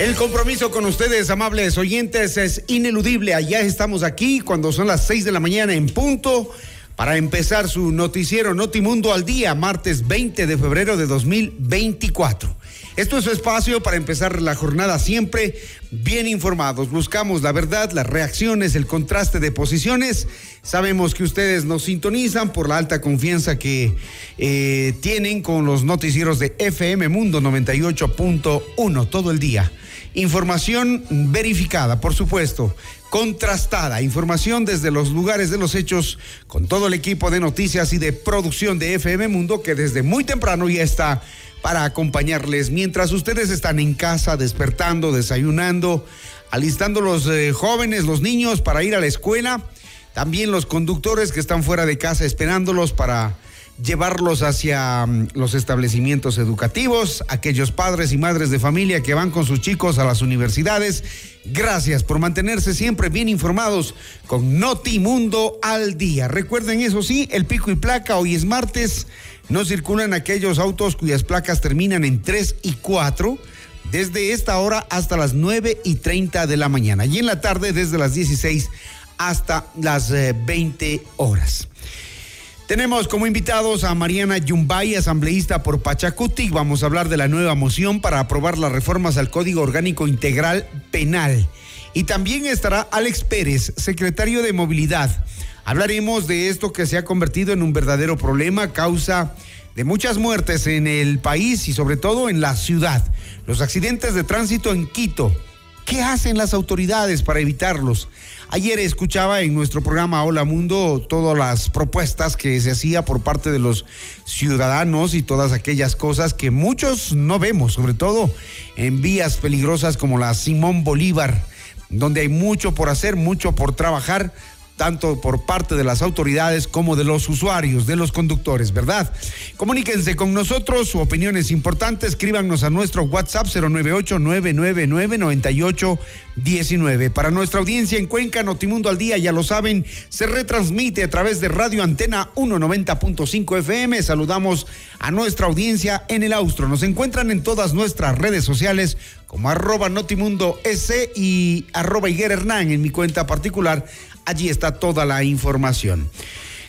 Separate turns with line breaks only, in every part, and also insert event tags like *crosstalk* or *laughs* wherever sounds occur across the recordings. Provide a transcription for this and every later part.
El compromiso con ustedes, amables oyentes, es ineludible. Allá estamos aquí cuando son las seis de la mañana en punto para empezar su noticiero Notimundo al día, martes 20 de febrero de 2024. Esto es su espacio para empezar la jornada siempre bien informados. Buscamos la verdad, las reacciones, el contraste de posiciones. Sabemos que ustedes nos sintonizan por la alta confianza que eh, tienen con los noticieros de FM Mundo 98.1 todo el día. Información verificada, por supuesto, contrastada, información desde los lugares de los hechos con todo el equipo de noticias y de producción de FM Mundo que desde muy temprano ya está para acompañarles. Mientras ustedes están en casa despertando, desayunando, alistando los eh, jóvenes, los niños para ir a la escuela, también los conductores que están fuera de casa esperándolos para llevarlos hacia mm, los establecimientos educativos, aquellos padres y madres de familia que van con sus chicos a las universidades. Gracias por mantenerse siempre bien informados con Notimundo al día. Recuerden eso sí, el pico y placa hoy es martes. No circulan aquellos autos cuyas placas terminan en 3 y 4 desde esta hora hasta las 9 y 30 de la mañana y en la tarde desde las 16 hasta las 20 eh, horas. Tenemos como invitados a Mariana Yumbay, asambleísta por Pachacuti. Vamos a hablar de la nueva moción para aprobar las reformas al Código Orgánico Integral Penal. Y también estará Alex Pérez, secretario de Movilidad. Hablaremos de esto que se ha convertido en un verdadero problema, causa de muchas muertes en el país y sobre todo en la ciudad. Los accidentes de tránsito en Quito. ¿Qué hacen las autoridades para evitarlos? Ayer escuchaba en nuestro programa Hola Mundo todas las propuestas que se hacía por parte de los ciudadanos y todas aquellas cosas que muchos no vemos, sobre todo en vías peligrosas como la Simón Bolívar, donde hay mucho por hacer, mucho por trabajar, tanto por parte de las autoridades como de los usuarios, de los conductores, ¿verdad? Comuníquense con nosotros, su opinión es importante, escríbanos a nuestro WhatsApp 098-999-9819. Para nuestra audiencia en Cuenca, Notimundo al Día, ya lo saben, se retransmite a través de Radio Antena 190.5 FM. Saludamos a nuestra audiencia en el Austro. Nos encuentran en todas nuestras redes sociales como arroba Notimundo S y arroba Hernán en mi cuenta particular Allí está toda la información.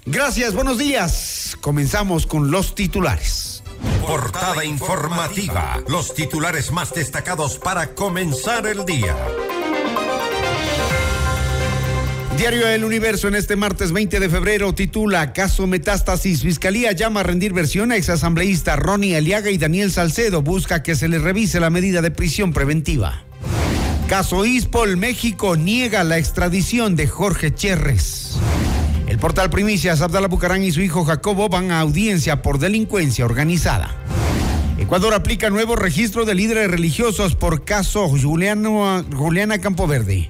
Gracias, buenos días. Comenzamos con los titulares.
Portada informativa. Los titulares más destacados para comenzar el día.
Diario El Universo en este martes 20 de febrero titula Caso Metástasis. Fiscalía llama a rendir versión a exasambleísta Ronnie Aliaga y Daniel Salcedo. Busca que se le revise la medida de prisión preventiva. Caso Ispol, México niega la extradición de Jorge Cherres. El portal Primicias, Abdala Bucarán y su hijo Jacobo van a audiencia por delincuencia organizada. Ecuador aplica nuevo registro de líderes religiosos por caso Juliana Campoverde.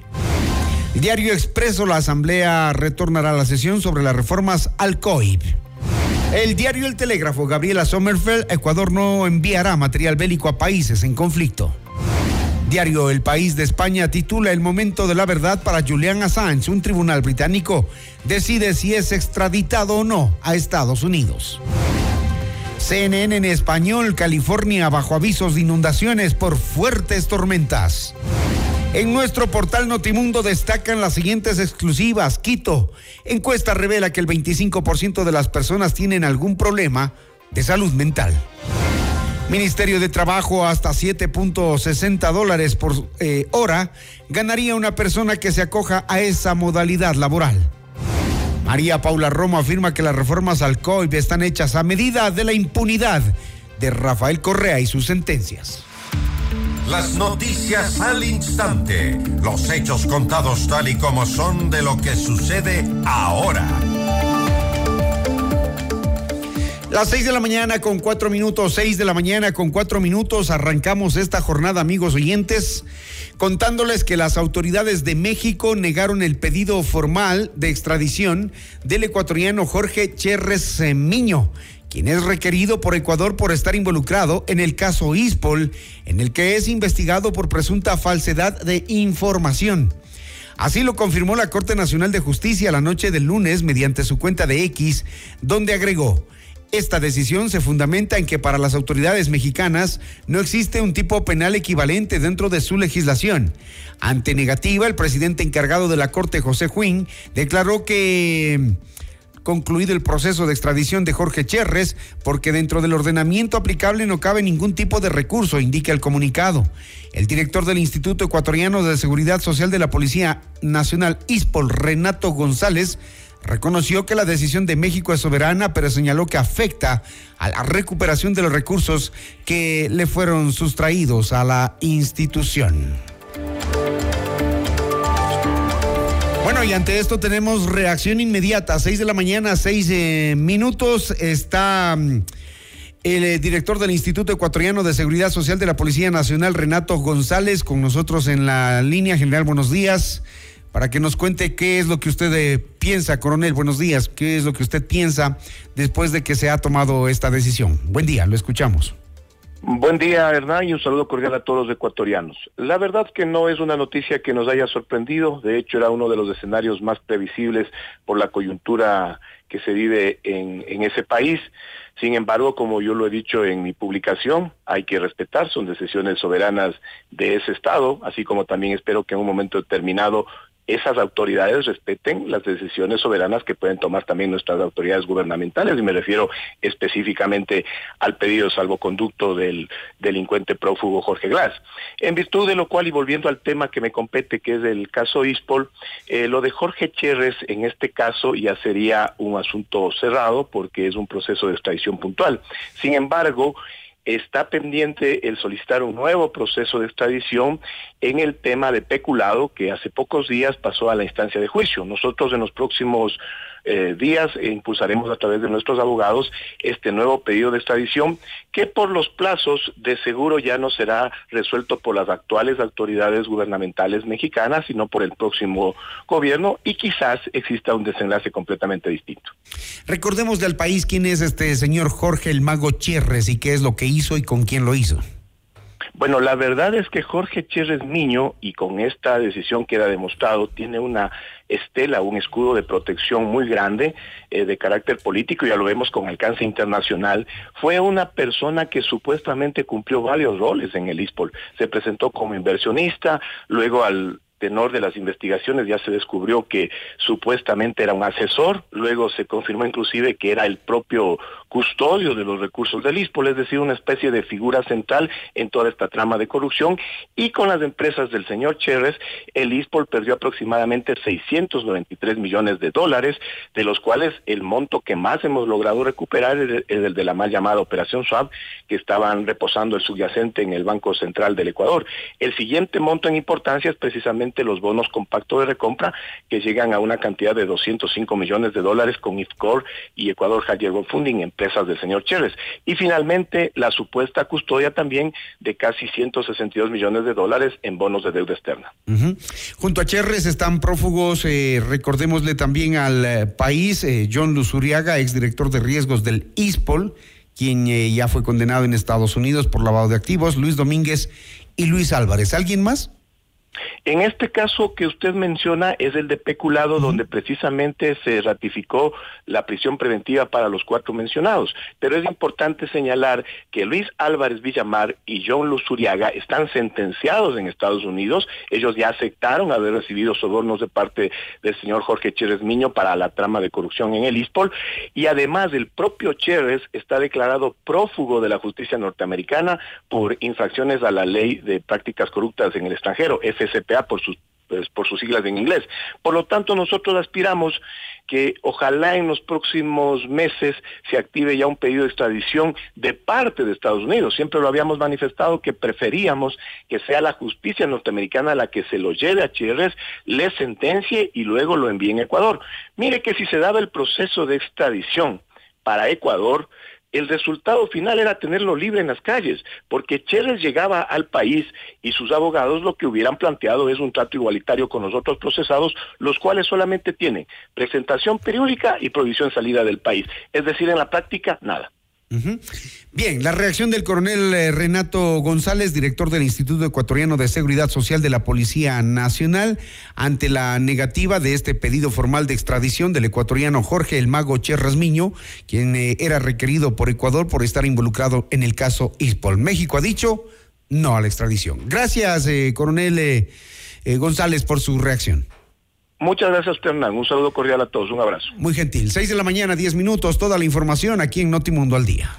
Diario Expreso, la Asamblea retornará a la sesión sobre las reformas al COIP. El diario El Telégrafo, Gabriela Sommerfeld, Ecuador no enviará material bélico a países en conflicto. Diario El País de España titula El momento de la verdad para Julian Assange. Un tribunal británico decide si es extraditado o no a Estados Unidos. CNN en español, California bajo avisos de inundaciones por fuertes tormentas. En nuestro portal Notimundo destacan las siguientes exclusivas. Quito, encuesta revela que el 25% de las personas tienen algún problema de salud mental. Ministerio de Trabajo hasta 7.60 dólares por eh, hora ganaría una persona que se acoja a esa modalidad laboral. María Paula Romo afirma que las reformas al COIP están hechas a medida de la impunidad de Rafael Correa y sus sentencias.
Las noticias al instante, los hechos contados tal y como son de lo que sucede ahora.
Las seis de la mañana con cuatro minutos, seis de la mañana con cuatro minutos, arrancamos esta jornada, amigos oyentes, contándoles que las autoridades de México negaron el pedido formal de extradición del ecuatoriano Jorge Cherres Miño, quien es requerido por Ecuador por estar involucrado en el caso ISPOL, en el que es investigado por presunta falsedad de información. Así lo confirmó la Corte Nacional de Justicia la noche del lunes mediante su cuenta de X, donde agregó, esta decisión se fundamenta en que para las autoridades mexicanas no existe un tipo penal equivalente dentro de su legislación. Ante negativa, el presidente encargado de la Corte, José Juín, declaró que concluido el proceso de extradición de Jorge Cherres, porque dentro del ordenamiento aplicable no cabe ningún tipo de recurso, indica el comunicado. El director del Instituto Ecuatoriano de Seguridad Social de la Policía Nacional, ISPOL, Renato González, reconoció que la decisión de México es soberana, pero señaló que afecta a la recuperación de los recursos que le fueron sustraídos a la institución. Bueno, y ante esto tenemos reacción inmediata. Seis de la mañana, seis eh, minutos. Está mm, el eh, director del Instituto Ecuatoriano de Seguridad Social de la Policía Nacional, Renato González, con nosotros en la línea. General, buenos días para que nos cuente qué es lo que usted eh, piensa, coronel. Buenos días. ¿Qué es lo que usted piensa después de que se ha tomado esta decisión? Buen día, lo escuchamos.
Buen día, Hernán, y un saludo cordial a todos los ecuatorianos. La verdad que no es una noticia que nos haya sorprendido, de hecho era uno de los escenarios más previsibles por la coyuntura que se vive en, en ese país. Sin embargo, como yo lo he dicho en mi publicación, hay que respetar, son decisiones soberanas de ese Estado, así como también espero que en un momento determinado esas autoridades respeten las decisiones soberanas que pueden tomar también nuestras autoridades gubernamentales, y me refiero específicamente al pedido de salvoconducto del delincuente prófugo Jorge Glass. En virtud de lo cual, y volviendo al tema que me compete, que es el caso ISPOL, eh, lo de Jorge Cherres en este caso ya sería un asunto cerrado porque es un proceso de extradición puntual. Sin embargo, está pendiente el solicitar un nuevo proceso de extradición en el tema de peculado que hace pocos días pasó a la instancia de juicio. Nosotros en los próximos eh, días e impulsaremos a través de nuestros abogados este nuevo pedido de extradición que por los plazos de seguro ya no será resuelto por las actuales autoridades gubernamentales mexicanas, sino por el próximo gobierno y quizás exista un desenlace completamente distinto.
Recordemos del país quién es este señor Jorge el Mago Chierres y qué es lo que hizo y con quién lo hizo.
Bueno, la verdad es que Jorge Chérez Niño, y con esta decisión queda demostrado, tiene una estela, un escudo de protección muy grande eh, de carácter político, ya lo vemos con alcance internacional. Fue una persona que supuestamente cumplió varios roles en el ISPOL. Se presentó como inversionista, luego al tenor de las investigaciones ya se descubrió que supuestamente era un asesor, luego se confirmó inclusive que era el propio custodio de los recursos del ISPOL, es decir, una especie de figura central en toda esta trama de corrupción y con las empresas del señor Cherres, el ISPOL perdió aproximadamente 693 millones de dólares, de los cuales el monto que más hemos logrado recuperar es el de la mal llamada Operación SWAP, que estaban reposando el subyacente en el Banco Central del Ecuador. El siguiente monto en importancia es precisamente los bonos compactos de recompra que llegan a una cantidad de 205 millones de dólares con IFCOR y Ecuador Higher Funding, del señor Chérez. Y finalmente la supuesta custodia también de casi 162 millones de dólares en bonos de deuda externa.
Junto a Chérez están prófugos, eh, recordémosle también al eh, país, eh, John Luzuriaga, exdirector de riesgos del ISPOL, quien ya fue condenado en Estados Unidos por lavado de activos, Luis Domínguez y Luis Álvarez. ¿Alguien más?
En este caso que usted menciona es el de peculado, donde precisamente se ratificó la prisión preventiva para los cuatro mencionados. Pero es importante señalar que Luis Álvarez Villamar y John Luzuriaga están sentenciados en Estados Unidos. Ellos ya aceptaron haber recibido sobornos de parte del señor Jorge Chérez Miño para la trama de corrupción en el ISPOL. Y además el propio Chérez está declarado prófugo de la justicia norteamericana por infracciones a la ley de prácticas corruptas en el extranjero, FCPA por sus pues, por sus siglas en inglés. Por lo tanto, nosotros aspiramos que ojalá en los próximos meses se active ya un pedido de extradición de parte de Estados Unidos. Siempre lo habíamos manifestado que preferíamos que sea la justicia norteamericana la que se lo lleve a Chávez, le sentencie y luego lo envíe en Ecuador. Mire que si se daba el proceso de extradición para Ecuador, el resultado final era tenerlo libre en las calles, porque Chérez llegaba al país y sus abogados lo que hubieran planteado es un trato igualitario con los otros procesados, los cuales solamente tienen presentación periódica y provisión salida del país. Es decir, en la práctica, nada.
Bien, la reacción del coronel eh, Renato González, director del Instituto Ecuatoriano de Seguridad Social de la Policía Nacional, ante la negativa de este pedido formal de extradición del ecuatoriano Jorge El Mago Cherrasmiño, quien eh, era requerido por Ecuador por estar involucrado en el caso ISPOL. México ha dicho no a la extradición. Gracias, eh, coronel González, por su reacción.
Muchas gracias Hernán. Un saludo cordial a todos. Un abrazo.
Muy gentil. Seis de la mañana, diez minutos. Toda la información aquí en Notimundo al Día.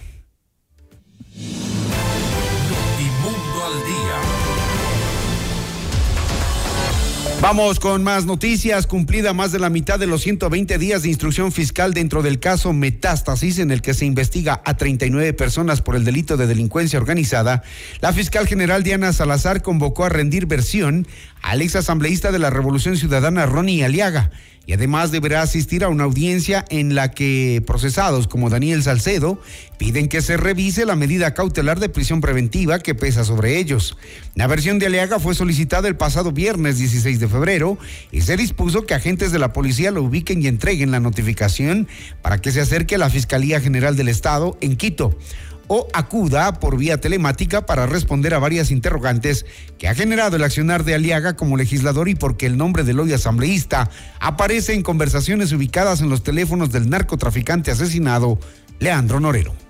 Vamos con más noticias. Cumplida más de la mitad de los 120 días de instrucción fiscal dentro del caso Metástasis, en el que se investiga a 39 personas por el delito de delincuencia organizada, la fiscal general Diana Salazar convocó a rendir versión al ex asambleísta de la Revolución Ciudadana, Ronnie Aliaga y además deberá asistir a una audiencia en la que procesados como Daniel Salcedo piden que se revise la medida cautelar de prisión preventiva que pesa sobre ellos. La versión de Aliaga fue solicitada el pasado viernes 16 de febrero y se dispuso que agentes de la policía lo ubiquen y entreguen la notificación para que se acerque a la Fiscalía General del Estado en Quito o acuda por vía telemática para responder a varias interrogantes que ha generado el accionar de Aliaga como legislador y porque el nombre del hoy asambleísta aparece en conversaciones ubicadas en los teléfonos del narcotraficante asesinado Leandro Norero.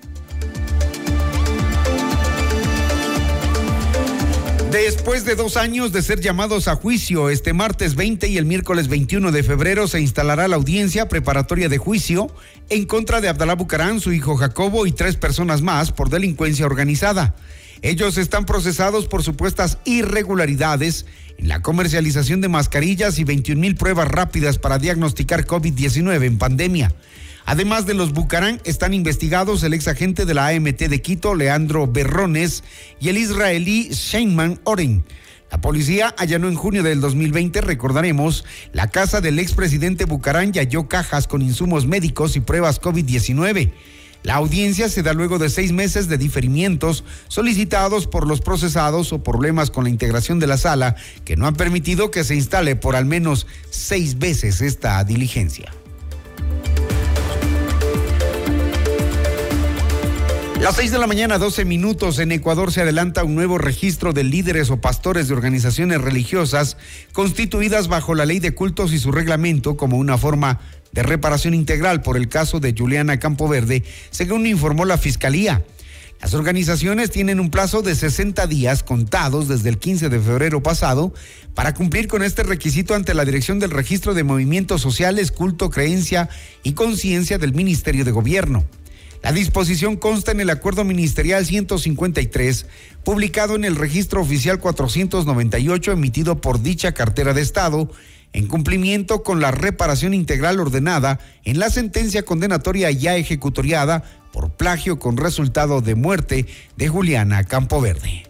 Después de dos años de ser llamados a juicio, este martes 20 y el miércoles 21 de febrero se instalará la audiencia preparatoria de juicio en contra de Abdalá Bucarán, su hijo Jacobo y tres personas más por delincuencia organizada. Ellos están procesados por supuestas irregularidades en la comercialización de mascarillas y 21 mil pruebas rápidas para diagnosticar COVID-19 en pandemia. Además de los Bucarán, están investigados el ex agente de la AMT de Quito, Leandro Berrones, y el israelí Sheinman Oren. La policía allanó en junio del 2020, recordaremos, la casa del expresidente Bucarán y halló cajas con insumos médicos y pruebas COVID-19. La audiencia se da luego de seis meses de diferimientos solicitados por los procesados o problemas con la integración de la sala que no han permitido que se instale por al menos seis veces esta diligencia. Las seis de la mañana, 12 minutos, en Ecuador se adelanta un nuevo registro de líderes o pastores de organizaciones religiosas constituidas bajo la ley de cultos y su reglamento como una forma de reparación integral por el caso de Juliana Campoverde, según informó la Fiscalía. Las organizaciones tienen un plazo de 60 días contados desde el 15 de febrero pasado para cumplir con este requisito ante la Dirección del Registro de Movimientos Sociales, Culto, Creencia y Conciencia del Ministerio de Gobierno. La disposición consta en el Acuerdo Ministerial 153, publicado en el Registro Oficial 498, emitido por dicha cartera de Estado, en cumplimiento con la reparación integral ordenada en la sentencia condenatoria ya ejecutoriada por plagio con resultado de muerte de Juliana Campoverde.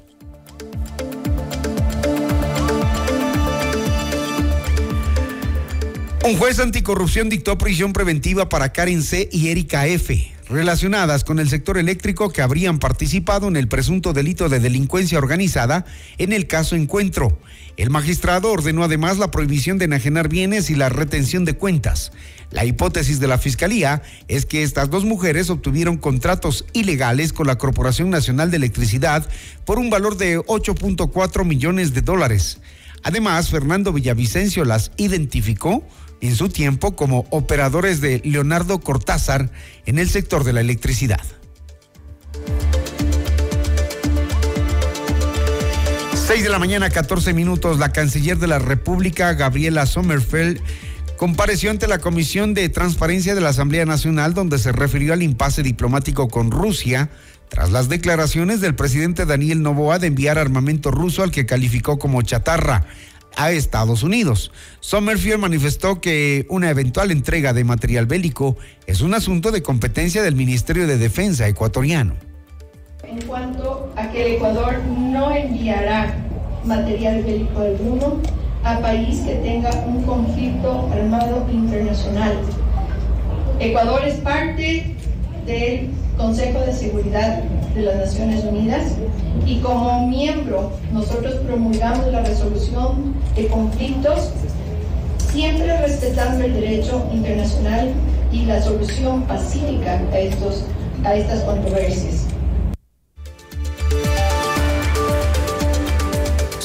Un juez anticorrupción dictó prisión preventiva para Karen C. y Erika F relacionadas con el sector eléctrico que habrían participado en el presunto delito de delincuencia organizada en el caso Encuentro. El magistrado ordenó además la prohibición de enajenar bienes y la retención de cuentas. La hipótesis de la Fiscalía es que estas dos mujeres obtuvieron contratos ilegales con la Corporación Nacional de Electricidad por un valor de 8.4 millones de dólares. Además, Fernando Villavicencio las identificó en su tiempo como operadores de Leonardo Cortázar en el sector de la electricidad. 6 de la mañana, 14 minutos, la canciller de la República, Gabriela Sommerfeld, compareció ante la Comisión de Transparencia de la Asamblea Nacional, donde se refirió al impasse diplomático con Rusia, tras las declaraciones del presidente Daniel Novoa de enviar armamento ruso al que calificó como chatarra a Estados Unidos. Sommerfield manifestó que una eventual entrega de material bélico es un asunto de competencia del Ministerio de Defensa ecuatoriano.
En cuanto a que el Ecuador no enviará material bélico alguno a país que tenga un conflicto armado internacional. Ecuador es parte del Consejo de Seguridad de las Naciones Unidas y como miembro nosotros promulgamos la resolución de conflictos siempre respetando el derecho internacional y la solución pacífica a, estos, a estas controversias.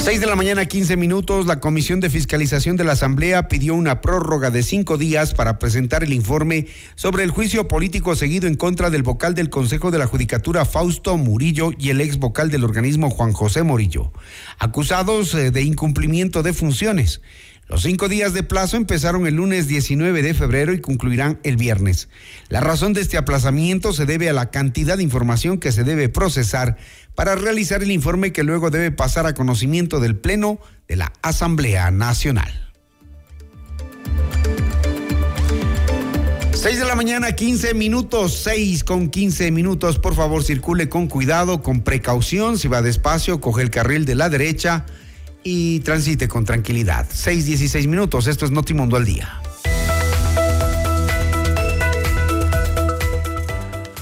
6 de la mañana, 15 minutos, la Comisión de Fiscalización de la Asamblea pidió una prórroga de cinco días para presentar el informe sobre el juicio político seguido en contra del vocal del Consejo de la Judicatura Fausto Murillo y el ex vocal del organismo Juan José Murillo, acusados eh, de incumplimiento de funciones. Los cinco días de plazo empezaron el lunes 19 de febrero y concluirán el viernes. La razón de este aplazamiento se debe a la cantidad de información que se debe procesar para realizar el informe que luego debe pasar a conocimiento del Pleno de la Asamblea Nacional. 6 de la mañana, 15 minutos, 6 con 15 minutos. Por favor, circule con cuidado, con precaución. Si va despacio, coge el carril de la derecha y transite con tranquilidad. 6, 16 minutos. Esto es Notimundo al día.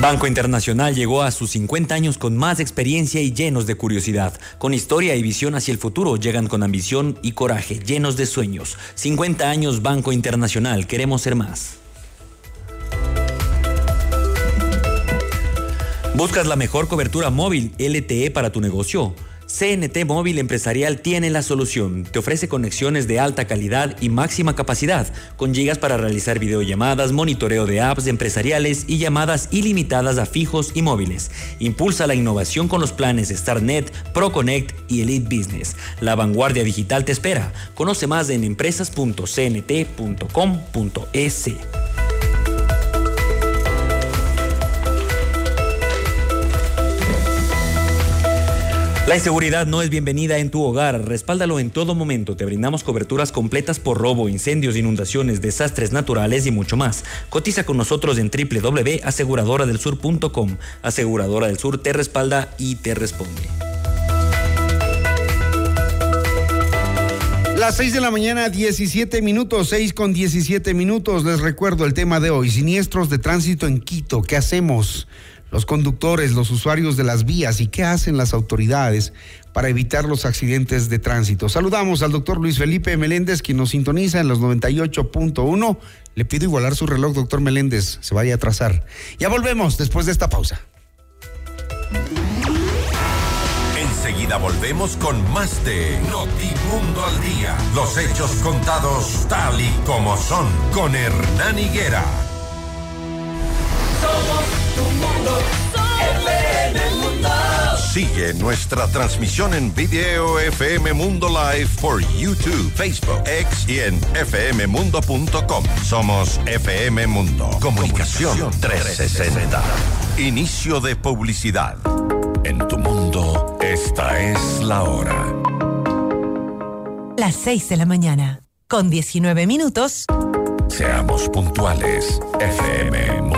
Banco Internacional llegó a sus 50 años con más experiencia y llenos de curiosidad. Con historia y visión hacia el futuro, llegan con ambición y coraje, llenos de sueños. 50 años Banco Internacional, queremos ser más. ¿Buscas la mejor cobertura móvil LTE para tu negocio? CNT Móvil Empresarial tiene la solución. Te ofrece conexiones de alta calidad y máxima capacidad, con gigas para realizar videollamadas, monitoreo de apps empresariales y llamadas ilimitadas a fijos y móviles. Impulsa la innovación con los planes StarNet, ProConnect y Elite Business. La vanguardia digital te espera. Conoce más en empresas.cnt.com.es. La inseguridad no es bienvenida en tu hogar. Respáldalo en todo momento. Te brindamos coberturas completas por robo, incendios, inundaciones, desastres naturales y mucho más. Cotiza con nosotros en www.aseguradoradelsur.com. Aseguradora del Sur te respalda y te responde.
Las 6 de la mañana, 17 minutos, 6 con 17 minutos. Les recuerdo el tema de hoy, siniestros de tránsito en Quito. ¿Qué hacemos? Los conductores, los usuarios de las vías y qué hacen las autoridades para evitar los accidentes de tránsito. Saludamos al doctor Luis Felipe Meléndez, quien nos sintoniza en los 98.1. Le pido igualar su reloj, doctor Meléndez, se vaya a atrasar. Ya volvemos después de esta pausa.
Enseguida volvemos con más de Notimundo al Día. Los hechos contados tal y como son con Hernán Higuera. Somos Sigue nuestra transmisión en video FM Mundo Live por YouTube, Facebook, X y en fmmundo.com. Somos FM Mundo. Comunicación 360. Inicio de publicidad. En tu mundo, esta es la hora.
Las 6 de la mañana, con 19 minutos.
Seamos puntuales, FM Mundo.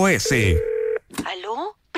¿Aló?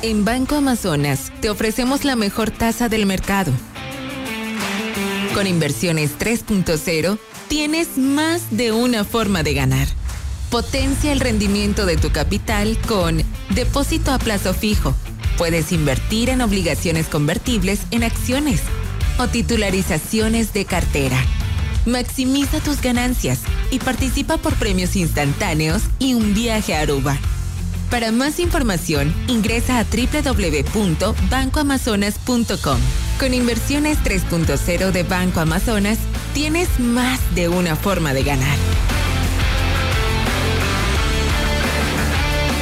En Banco Amazonas te ofrecemos la mejor tasa del mercado. Con inversiones 3.0 tienes más de una forma de ganar. Potencia el rendimiento de tu capital con depósito a plazo fijo. Puedes invertir en obligaciones convertibles en acciones o titularizaciones de cartera. Maximiza tus ganancias y participa por premios instantáneos y un viaje a Aruba. Para más información, ingresa a www.bancoamazonas.com. Con inversiones 3.0 de Banco Amazonas, tienes más de una forma de ganar.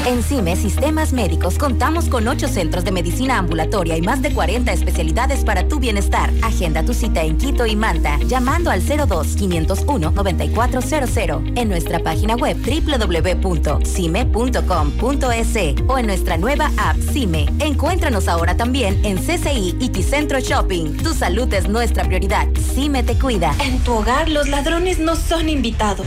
En CIME Sistemas Médicos contamos con 8 centros de medicina ambulatoria y más de 40 especialidades para tu bienestar. Agenda tu cita en Quito y Manta llamando al 02-501-9400 en nuestra página web www.cime.com.es o en nuestra nueva app CIME. Encuéntranos ahora también en CCI y Ticentro Shopping. Tu salud es nuestra prioridad. CIME te cuida.
En tu hogar los ladrones no son invitados.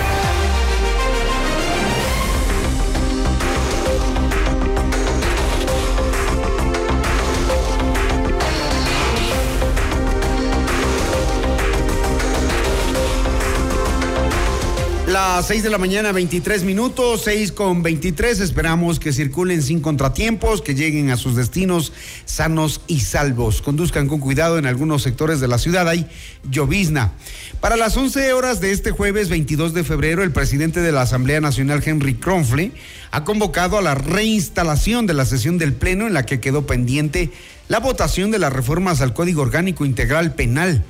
Las 6 de la mañana, 23 minutos, 6 con 23. Esperamos que circulen sin contratiempos, que lleguen a sus destinos sanos y salvos. Conduzcan con cuidado en algunos sectores de la ciudad. Hay llovizna. Para las 11 horas de este jueves 22 de febrero, el presidente de la Asamblea Nacional, Henry Kronfle, ha convocado a la reinstalación de la sesión del Pleno en la que quedó pendiente la votación de las reformas al Código Orgánico Integral Penal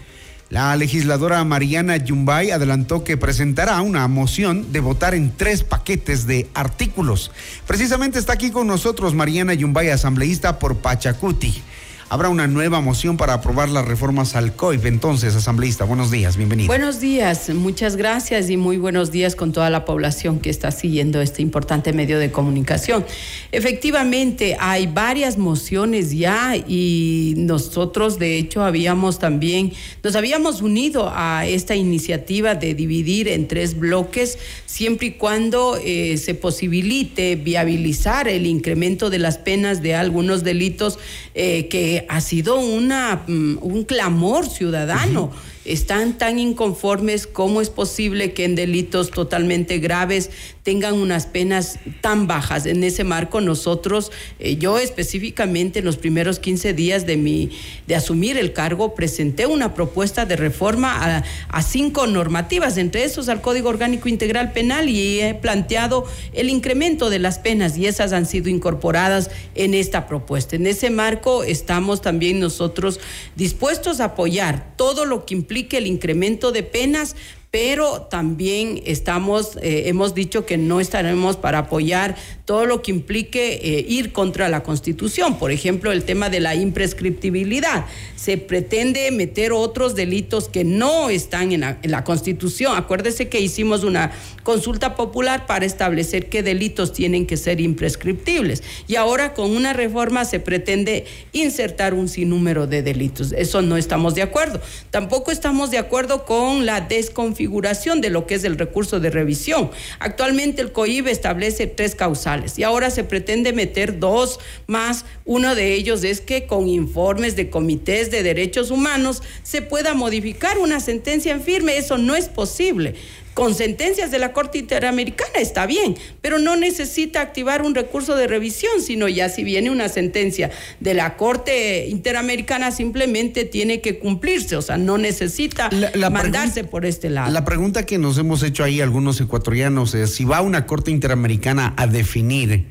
La legisladora Mariana Yumbay adelantó que presentará una moción de votar en tres paquetes de artículos. Precisamente está aquí con nosotros Mariana Yumbay, asambleísta por Pachacuti habrá una nueva moción para aprobar las reformas al COIP. Entonces, asambleísta, buenos días, bienvenido.
Buenos días, muchas gracias y muy buenos días con toda la población que está siguiendo este importante medio de comunicación. Efectivamente, hay varias mociones ya y nosotros, de hecho, habíamos también, nos habíamos unido a esta iniciativa de dividir en tres bloques, siempre y cuando eh, se posibilite viabilizar el incremento de las penas de algunos delitos eh, que ha sido una, mm, un clamor ciudadano están tan inconformes cómo es posible que en delitos totalmente graves tengan unas penas tan bajas. En ese marco nosotros, eh, yo específicamente en los primeros 15 días de, mi, de asumir el cargo, presenté una propuesta de reforma a, cinco normativas, entre esos al Código Orgánico Integral Penal y he planteado el incremento de las penas y esas han sido incorporadas en esta propuesta. En ese marco estamos también nosotros dispuestos a apoyar todo lo que implica implique el incremento de penas pero también estamos, eh, hemos dicho que no estaremos para apoyar todo lo que implique eh, ir contra la Constitución. Por ejemplo, el tema de la imprescriptibilidad. Se pretende meter otros delitos que no están en la, Constitución. Acuérdese que hicimos una consulta popular para establecer qué delitos tienen que ser imprescriptibles. Y ahora con una reforma se pretende insertar un sinnúmero de delitos. Eso no estamos de acuerdo. Tampoco estamos de acuerdo con la desconfianza configuración de lo que es el recurso de revisión. Actualmente el COIB establece tres causales y ahora se pretende meter dos más. Uno de ellos es que con informes de comités de derechos humanos se pueda modificar una sentencia en firme. Eso no es posible con sentencias de la Corte Interamericana está bien, pero no necesita activar un recurso de revisión, sino ya si viene una sentencia de la Corte Interamericana simplemente tiene que cumplirse, o sea, no necesita mandarse por este lado.
La pregunta que nos hemos hecho ahí algunos ecuatorianos es si va una Corte Interamericana a definir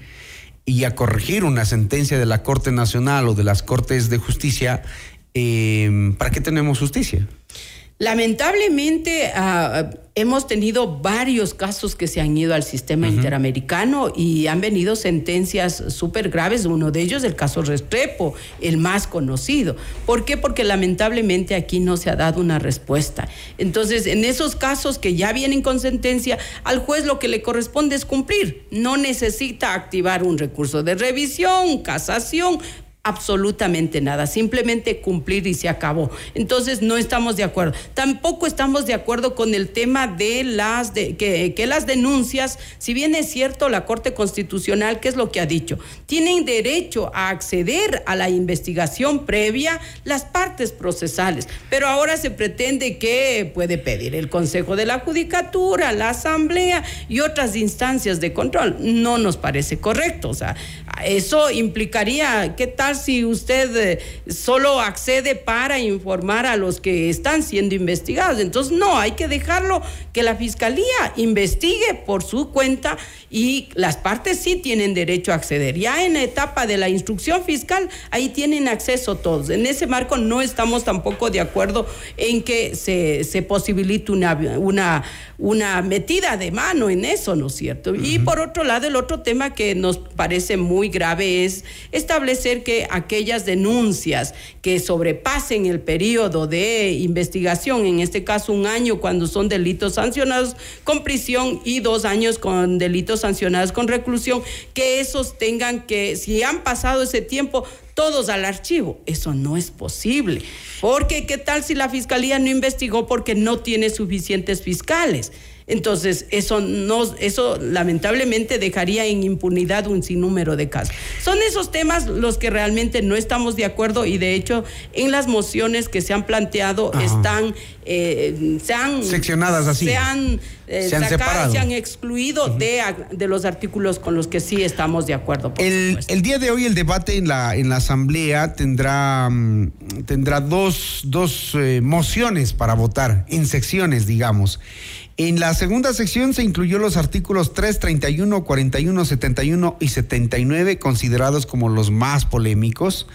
y a corregir una sentencia de la Corte Nacional o de las Cortes de Justicia, eh, ¿para qué tenemos justicia?
Lamentablemente ah, hemos tenido varios casos que se han ido al sistema interamericano y han venido sentencias súper graves, uno de ellos el caso Restrepo, el más conocido. ¿Por qué? Porque lamentablemente aquí no se ha dado una respuesta. Entonces, en esos casos que ya vienen con sentencia, al juez lo que le corresponde es cumplir. No necesita activar un recurso de revisión, casación, absolutamente nada, simplemente cumplir y se acabó. Entonces no estamos de acuerdo. Tampoco estamos de acuerdo con el tema de las de, que, que las denuncias, si bien es cierto la Corte Constitucional, ¿qué es lo que ha dicho? Tienen derecho a acceder a la investigación previa las partes procesales, pero ahora se pretende que puede pedir el Consejo de la Judicatura, la Asamblea y otras instancias de control. No nos parece correcto, o sea, eso implicaría qué tal si usted eh, solo accede para informar a los que están siendo investigados. Entonces, no, hay que dejarlo que la fiscalía investigue por su cuenta y las partes sí tienen derecho a acceder. Ya en la etapa de la instrucción fiscal, ahí tienen acceso todos. En ese marco no estamos tampoco de acuerdo en que se, se posibilite una, una, una metida de mano en eso, ¿no es cierto? Y por otro lado, el otro tema que nos parece muy grave es establecer que aquellas denuncias que sobrepasen el periodo de investigación, en este caso un año cuando son delitos sancionados con prisión y dos años con delitos sancionados con reclusión, que esos tengan que, si han pasado ese tiempo, todos al archivo. Eso no es posible. Porque, ¿qué tal si la fiscalía no investigó porque no tiene suficientes fiscales? Entonces, eso, no, eso lamentablemente dejaría en impunidad un sinnúmero de casos. Son esos temas los que realmente no estamos de acuerdo y de hecho en las mociones que se han planteado están, eh, se han...
Seccionadas así.
Se han, eh, se, han sacado, se han excluido de, de, los artículos con los que sí estamos de acuerdo.
El, el, día de hoy el debate en la, en la Asamblea tendrá, mm, tendrá dos, dos eh, mociones para votar en secciones, digamos. En la segunda sección se incluyó los artículos 3, 31, 41, 71 y 79 considerados como los más polémicos.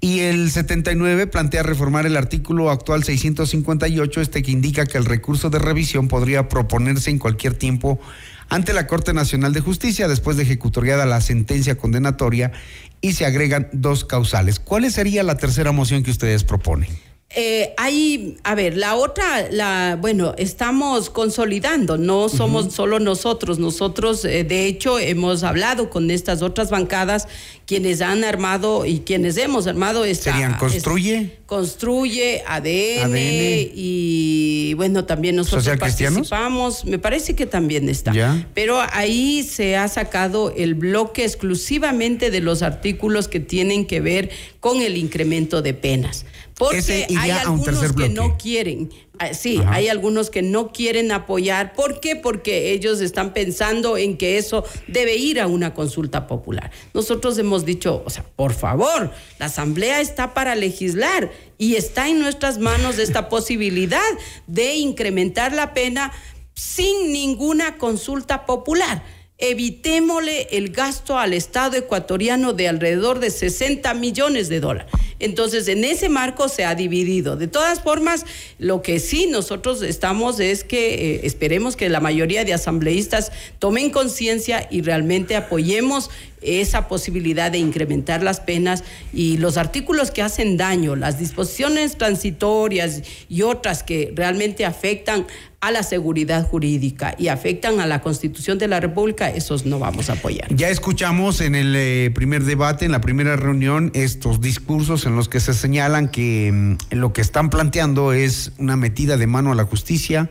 Y el 79 plantea reformar el artículo actual 658, este que indica que el recurso de revisión podría proponerse en cualquier tiempo ante la Corte Nacional de Justicia después de ejecutoriada la sentencia condenatoria y se agregan dos causales. ¿Cuál sería la tercera moción que ustedes proponen?
Eh, hay, a ver, la otra, la, bueno, estamos consolidando, no somos solo nosotros, nosotros eh, de hecho hemos hablado con estas otras bancadas quienes han armado y quienes hemos armado esta...
¿Serían Construye?
construye, ADN, y bueno, también nosotros participamos, me parece que también está. Pero ahí se ha sacado el bloque exclusivamente de los artículos que tienen que ver con el incremento de penas. Porque hay algunos que no quieren. Ah, sí, hay algunos que no quieren apoyar. ¿Por qué? Porque ellos están pensando en que eso debe ir a una consulta popular. Nosotros hemos dicho, o sea, por favor, la Asamblea está para legislar y está en nuestras manos esta *laughs* posibilidad de incrementar la pena sin ninguna consulta popular evitémosle el gasto al Estado ecuatoriano de alrededor de 60 millones de dólares. Entonces, en ese marco se ha dividido. De todas formas, lo que sí nosotros estamos es que eh, esperemos que la mayoría de asambleístas tomen conciencia y realmente apoyemos esa posibilidad de incrementar las penas y los artículos que hacen daño, las disposiciones transitorias y otras que realmente afectan a la seguridad jurídica y afectan a la Constitución de la República, esos no vamos a apoyar.
Ya escuchamos en el eh, primer debate, en la primera reunión, estos discursos en los que se señalan que mm, lo que están planteando es una metida de mano a la justicia,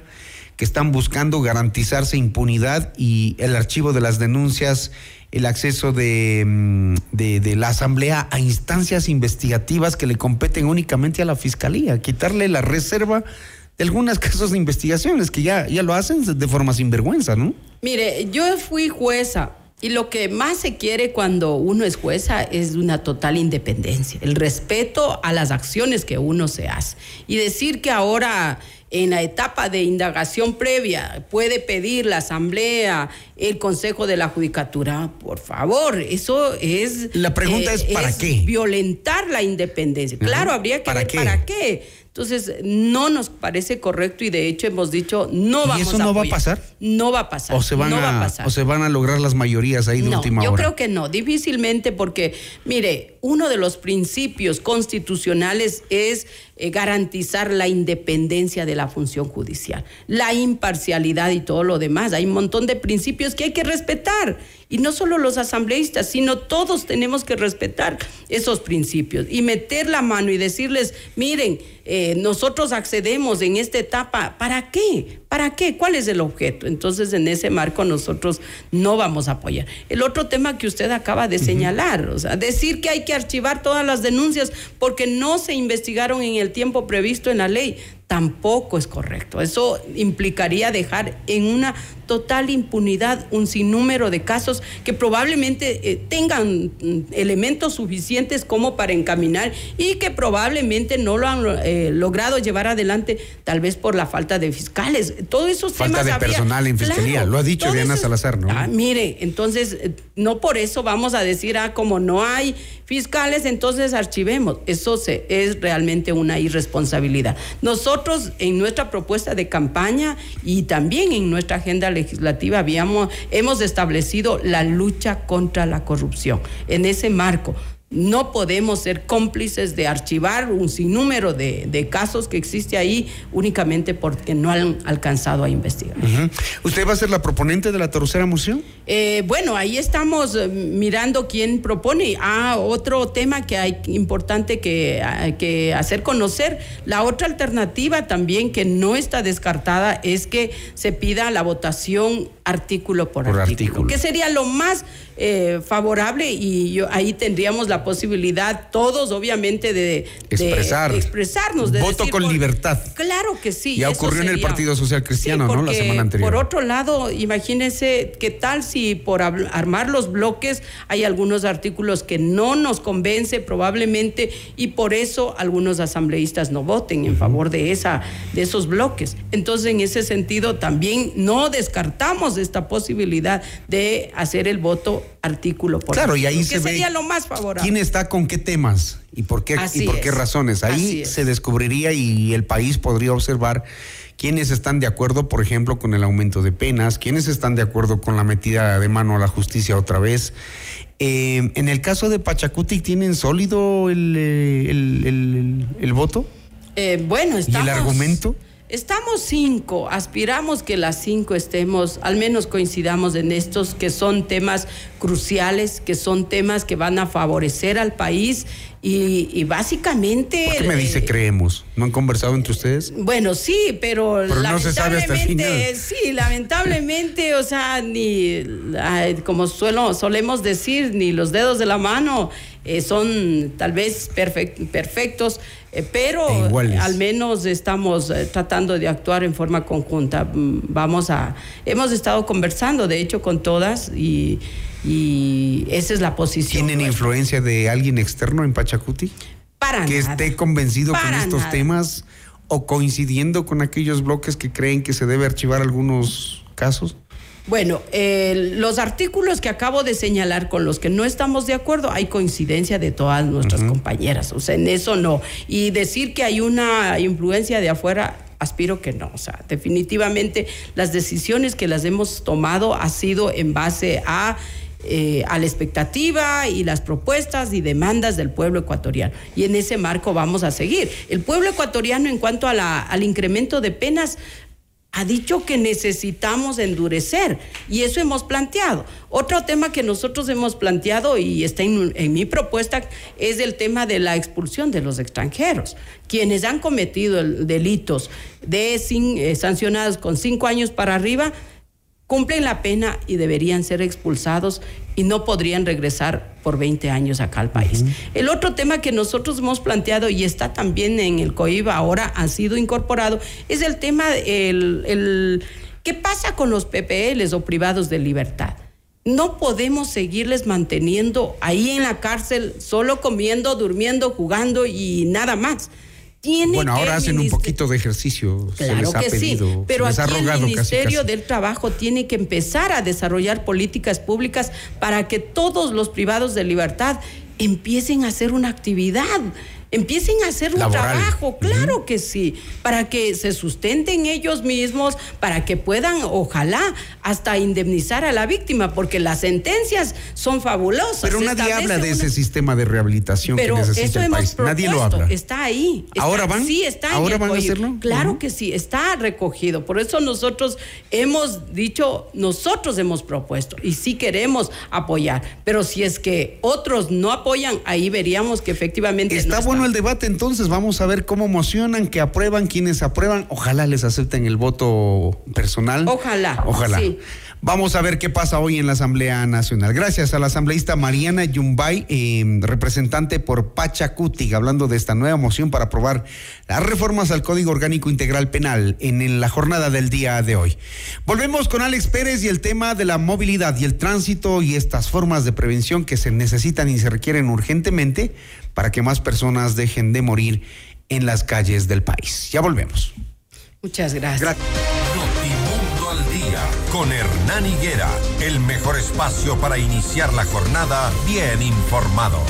que están buscando garantizarse impunidad y el archivo de las denuncias el acceso mm, de, de, la Asamblea a instancias investigativas que le competen únicamente a la Fiscalía, quitarle la reserva de algunos *laughs* casos de investigaciones que ya, ya lo hacen de forma sinvergüenza, ¿no?
Mire, yo fui jueza y lo que más se quiere cuando uno es jueza es una total independencia, el respeto a las acciones que uno se hace. Y decir que ahora en la etapa de indagación previa puede pedir la asamblea, el consejo de la judicatura, por favor, eso es...
La pregunta es, ¿para qué?
Violentar la independencia. Claro, habría que ver para qué entonces, no nos parece correcto y de hecho hemos dicho no vamos a
¿Y eso no va a pasar?
No va a pasar.
¿O se van, a, ¿O se van a lograr las mayorías ahí de última
hora?
Yo
creo que no, difícilmente porque, mire, uno de los principios constitucionales es eh, garantizar la independencia de la función judicial, la imparcialidad y todo lo demás. Hay un montón de principios que hay que respetar. Y no solo los asambleístas, sino todos tenemos que respetar esos principios y meter la mano y decirles, miren, eh, nosotros accedemos en esta etapa, ¿para qué? ¿Para qué? ¿Cuál es el objeto? Entonces, en ese marco nosotros no vamos a apoyar. El otro tema que usted acaba de señalar, o sea, decir que hay que archivar todas las denuncias porque no se investigaron en el tiempo previsto en la ley tampoco es correcto. Eso implicaría dejar en una total impunidad un sinnúmero de casos que probablemente eh, tengan mm, elementos suficientes como para encaminar y que probablemente no lo han eh, logrado llevar adelante tal vez por la falta de fiscales. Todos esos
falta de personal en fiscalía, lo ha dicho Diana Salazar, ¿no?
Ah, mire, entonces eh, no por eso vamos a decir, ah, como no hay fiscales, entonces archivemos. Eso se, es realmente una irresponsabilidad. Nosotros nosotros en nuestra propuesta de campaña y también en nuestra agenda legislativa habíamos, hemos establecido la lucha contra la corrupción. En ese marco, no podemos ser cómplices de archivar un sinnúmero de, casos que existe ahí únicamente porque no han alcanzado a investigar.
¿Usted va a ser la proponente de la tercera moción?
Eh, bueno, ahí estamos eh, mirando quién propone. Ah, otro tema que hay importante que, que hacer conocer. La otra alternativa también que no está descartada es que se pida la votación artículo por, artículo, que sería lo más eh, favorable y yo, ahí tendríamos la posibilidad todos obviamente de,
Expresar.
expresarnos. De
Voto con libertad.
Claro que sí.
Ya ocurrió en el Partido Social Cristiano, ¿no? La semana anterior.
Por otro lado, imagínense qué tal si por armar los bloques hay algunos artículos que no nos convence probablemente y por eso algunos asambleístas no voten en favor de, esa, de esos bloques. Entonces, en ese sentido, también no descartamos esta posibilidad de hacer el voto artículo por
claro, y ahí se
sería lo más favorable.
¿Quién está con qué temas y por qué, y por qué razones? Ahí se descubriría y el país podría observar quiénes están de acuerdo, por ejemplo, con el aumento de penas, quiénes están de acuerdo con la metida de mano a la justicia otra vez. Eh, en el caso de Pachacuti, ¿tienen sólido el, el, el, voto?
Eh, bueno, estamos...
¿Y el argumento?
Estamos cinco, aspiramos que las cinco estemos, al menos coincidamos en estos que son temas cruciales, que son temas que van a favorecer al país y, básicamente...
¿Por qué me dice creemos? ¿No han conversado entre ustedes?
Bueno, sí, pero,
lamentablemente,
sí, lamentablemente, o sea, ni, como suelo, solemos decir, ni los dedos de la mano eh, son tal vez perfectos, eh, pero al menos estamos eh, tratando de actuar en forma conjunta. Mm, vamos a, hemos estado conversando, de hecho, con todas y, esa es la posición.
¿Tienen influencia de alguien externo en Pachacuti?
Para
que esté convencido
con
estos temas o coincidiendo con aquellos bloques que creen que se debe archivar algunos casos?
Bueno, los artículos que acabo de señalar con los que no estamos de acuerdo, hay coincidencia de todas nuestras compañeras, o sea, en eso no. Y decir que hay una influencia de afuera, aspiro que no. O sea, definitivamente las decisiones que las hemos tomado ha sido en base a, eh, a la expectativa y las propuestas y demandas del pueblo ecuatoriano. Y en ese marco vamos a seguir. El pueblo ecuatoriano en cuanto a la, al incremento de penas ha dicho que necesitamos endurecer y eso hemos planteado. Otro tema que nosotros hemos planteado y está en, mi propuesta es el tema de la expulsión de los extranjeros. Quienes han cometido delitos de eh, sancionados con cinco años para arriba cumplen la pena y deberían ser expulsados y no podrían regresar por 20 años acá al país. El otro tema que nosotros hemos planteado y está también en el COIBA ahora ha sido incorporado es el tema el, el qué pasa con los PPLs o privados de libertad. No podemos seguirles manteniendo ahí en la cárcel solo comiendo, durmiendo, jugando y nada más
bueno, ahora hacen un poquito de ejercicio.
Claro que sí, pero aquí el Ministerio del Trabajo tiene que empezar a desarrollar políticas públicas para que todos los privados de libertad empiecen a hacer una actividad empiecen a hacer un trabajo, claro que sí, para que se sustenten ellos mismos, para que puedan, ojalá, hasta indemnizar a la víctima, porque las sentencias son fabulosas.
Pero nadie habla de ese sistema de rehabilitación que necesita el país. nadie lo habla.
Está ahí.
¿Ahora van?
Sí, está
¿Ahora van a hacerlo?
Claro que sí, está recogido. Por eso nosotros hemos dicho, nosotros hemos propuesto y sí queremos apoyar. Pero si es que otros no apoyan, ahí veríamos que efectivamente.
Está bueno el debate, entonces vamos a ver cómo emocionan, que aprueban, quienes aprueban. Ojalá les acepten el voto personal.
Ojalá.
Ojalá. Vamos a ver qué pasa hoy en la Asamblea Nacional. Gracias a la asambleísta Mariana Yumbay, em, representante por Pachacuti, hablando de esta nueva moción para aprobar las reformas al Código Orgánico Integral Penal en, la jornada del día de hoy. Volvemos con Alex Pérez y el tema de la movilidad y el tránsito y estas formas de prevención que se necesitan y se requieren urgentemente para que más personas dejen de morir en las calles del país. Ya volvemos.
Muchas gracias
con Hernán Higuera, el mejor espacio para iniciar la jornada bien informados.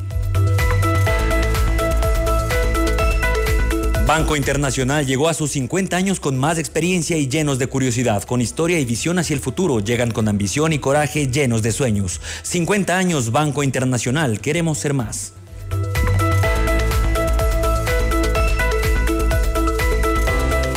Banco Internacional llegó a sus 50 años con más experiencia y llenos de curiosidad, con historia y visión hacia el futuro. Llegan con ambición y coraje llenos de sueños. 50 años Banco Internacional, queremos ser más.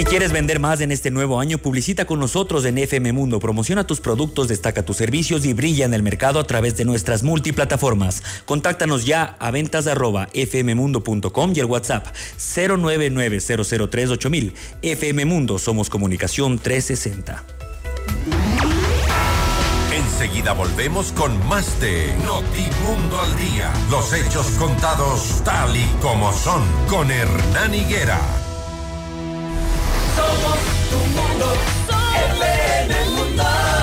Si quieres vender más en este nuevo año, publicita con nosotros en FM Mundo. Promociona tus productos, destaca tus servicios y brilla en el mercado a través de nuestras multiplataformas. Contáctanos ya a ventas arroba fmmundo.com y el WhatsApp 099 FM Mundo, somos comunicación 360.
Enseguida volvemos con más de Notimundo al Día. Los hechos contados tal y como son con Hernán Higuera.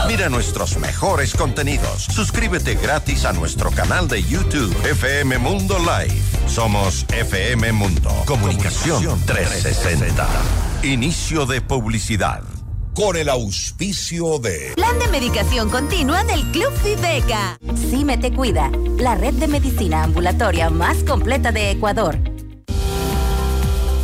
Mira nuestros mejores contenidos. Suscríbete gratis a nuestro canal de YouTube FM Mundo Live. Somos FM Mundo. Comunicación 360. Inicio de publicidad. Con el auspicio de
Plan de medicación continua del Club Viveca. CIME te cuida, la red de medicina ambulatoria más completa de Ecuador.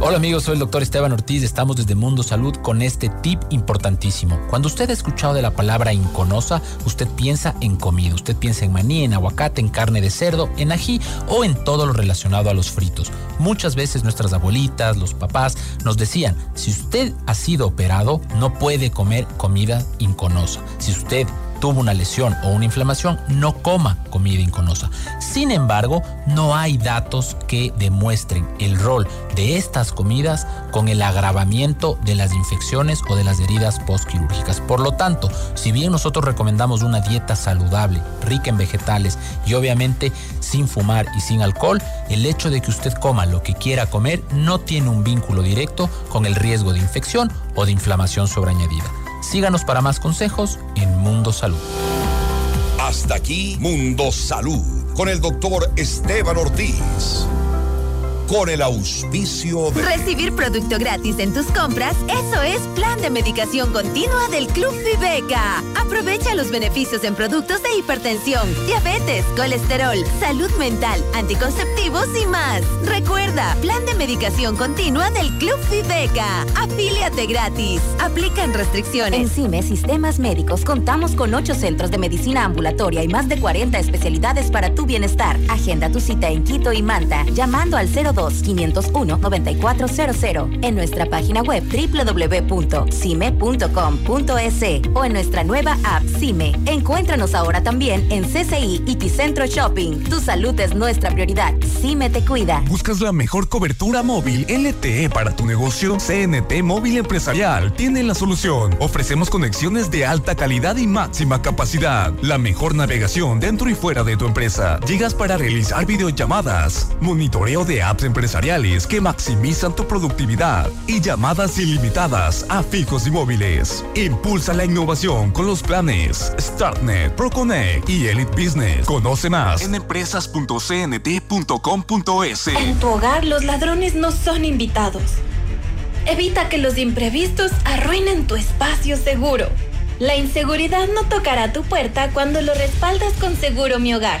Hola amigos, soy el doctor Esteban Ortiz, estamos desde Mundo Salud con este tip importantísimo. Cuando usted ha escuchado de la palabra inconosa, usted piensa en comida, usted piensa en maní, en aguacate, en carne de cerdo, en ají o en todo lo relacionado a los fritos. Muchas veces nuestras abuelitas, los papás nos decían, si usted ha sido operado, no puede comer comida inconosa. Si usted tuvo una lesión o una inflamación, no coma comida inconosa. Sin embargo, no hay datos que demuestren el rol de estas comidas con el agravamiento de las infecciones o de las heridas postquirúrgicas. Por lo tanto, si bien nosotros recomendamos una dieta saludable, rica en vegetales y obviamente sin fumar y sin alcohol, el hecho de que usted coma lo que quiera comer no tiene un vínculo directo con el riesgo de infección o de inflamación sobreañadida. Síganos para más consejos en Mundo Salud.
Hasta aquí Mundo Salud con el doctor Esteban Ortiz con el auspicio de...
Recibir producto gratis en tus compras, eso es plan de medicación continua del Club Viveca. Aprovecha los beneficios en productos de hipertensión, diabetes, colesterol, salud mental, anticonceptivos y más. Recuerda, plan de medicación continua del Club Viveca. Afíliate gratis. Aplican restricciones. En CIME Sistemas Médicos contamos con 8 centros de medicina ambulatoria y más de 40 especialidades para tu bienestar. Agenda tu cita en Quito y Manta llamando al 0 02-501-9400 en nuestra página web www.cime.com.es o en nuestra nueva app CIME. Encuéntranos ahora también en CCI y Ticentro Shopping. Tu salud es nuestra prioridad. CIME te cuida.
¿Buscas la mejor cobertura móvil LTE para tu negocio? CNT Móvil Empresarial tiene la solución. Ofrecemos conexiones de alta calidad y máxima capacidad. La mejor navegación dentro y fuera de tu empresa. Llegas para realizar videollamadas, monitoreo de apps empresariales que maximizan tu productividad y llamadas ilimitadas a fijos y móviles. Impulsa la innovación con los planes StartNet, ProConnect y Elite Business. Conoce más en empresas.cnt.com.es.
En tu hogar los ladrones no son invitados. Evita que los imprevistos arruinen tu espacio seguro. La inseguridad no tocará tu puerta cuando lo respaldas con Seguro Mi Hogar.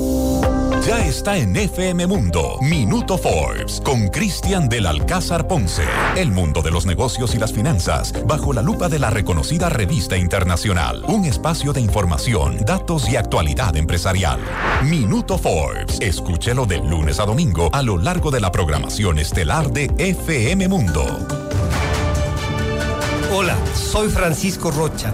Ya está en FM Mundo, Minuto Forbes, con Cristian del Alcázar Ponce. El mundo de los negocios y las finanzas, bajo la lupa de la reconocida revista internacional. Un espacio de información, datos y actualidad empresarial. Minuto Forbes. Escúchelo de lunes a domingo a lo largo de la programación estelar de FM Mundo.
Hola, soy Francisco Rocha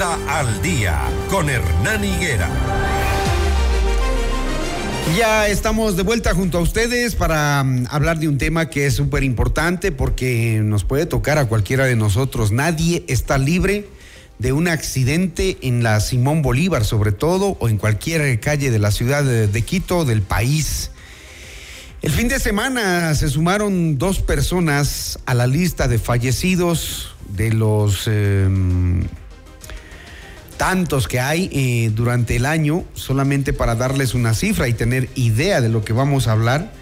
Al Día. Con Hernán Higuera.
Ya estamos de vuelta junto a ustedes para um, hablar de un tema que es súper importante porque nos puede tocar a cualquiera de nosotros. Nadie está libre de un accidente en la Simón Bolívar, sobre todo, o en cualquier calle de la ciudad de, de Quito, del país. El fin de semana se sumaron dos personas a la lista de fallecidos de los eh, tantos que hay eh, durante el año, solamente para darles una cifra y tener idea de lo que vamos a hablar.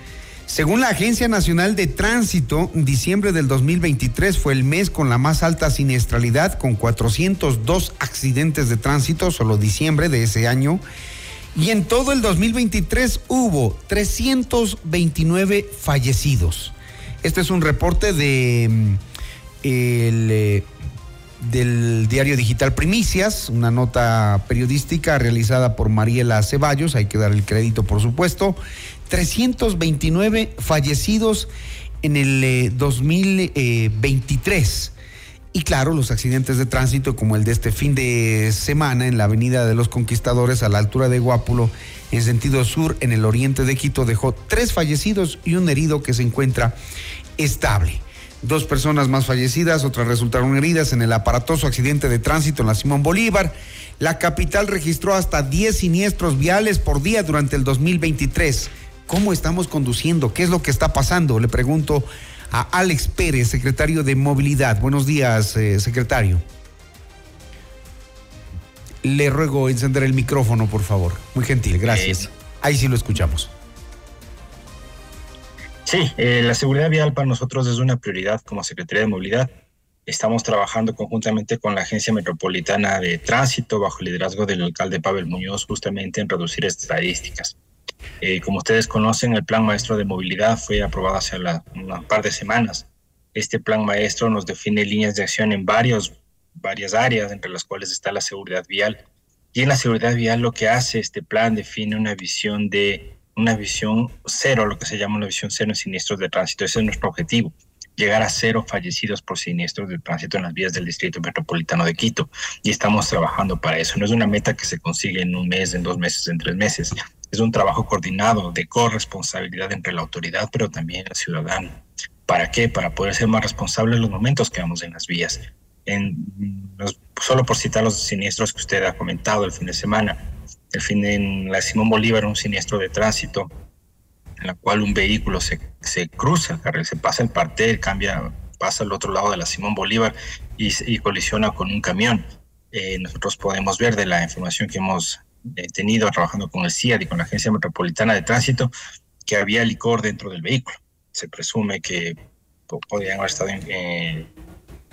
Según la Agencia Nacional de Tránsito, diciembre del 2023 fue el mes con la más alta siniestralidad, con 402 accidentes de tránsito, solo diciembre de ese año. Y en todo el 2023 hubo 329 fallecidos. Este es un reporte de mm, el, eh, del diario digital Primicias, una nota periodística realizada por Mariela Ceballos, hay que dar el crédito por supuesto. 329 fallecidos en el eh, 2023. Y claro, los accidentes de tránsito como el de este fin de semana en la Avenida de los Conquistadores a la altura de Guápulo, en sentido sur, en el oriente de Quito, dejó tres fallecidos y un herido que se encuentra estable. Dos personas más fallecidas, otras resultaron heridas en el aparatoso accidente de tránsito en la Simón Bolívar. La capital registró hasta 10 siniestros viales por día durante el 2023. ¿Cómo estamos conduciendo? ¿Qué es lo que está pasando? Le pregunto a Alex Pérez, secretario de Movilidad. Buenos días, eh, secretario. Le ruego encender el micrófono, por favor. Muy gentil, gracias. Ahí sí lo escuchamos.
Sí, eh, la seguridad vial para nosotros es una prioridad como Secretaría de Movilidad. Estamos trabajando conjuntamente con la Agencia Metropolitana de Tránsito bajo el liderazgo del alcalde Pavel Muñoz justamente en reducir estadísticas. Eh, como ustedes conocen, el Plan Maestro de Movilidad fue aprobado hace la, un par de semanas. Este Plan Maestro nos define líneas de acción en varios, varias áreas, entre las cuales está la seguridad vial. Y en la seguridad vial lo que hace este plan define una visión de una visión cero, lo que se llama una visión cero en siniestros de tránsito. Ese es nuestro objetivo, llegar a cero fallecidos por siniestros de tránsito en las vías del Distrito Metropolitano de Quito. Y estamos trabajando para eso. No es una meta que se consigue en un mes, en dos meses, en tres meses. Es un trabajo coordinado de corresponsabilidad entre la autoridad, pero también el ciudadano. ¿Para qué? Para poder ser más responsables en los momentos que vamos en las vías. En, solo por citar los siniestros que usted ha comentado el fin de semana, el fin en la Simón Bolívar, un siniestro de tránsito, en la cual un vehículo se, se cruza se pasa el parter, cambia, pasa al otro lado de la Simón Bolívar y, y colisiona con un camión. Eh, nosotros podemos ver de la información que hemos eh, tenido trabajando con el CIAD y con la Agencia Metropolitana de Tránsito que había licor dentro del vehículo. Se presume que podrían haber estado eh,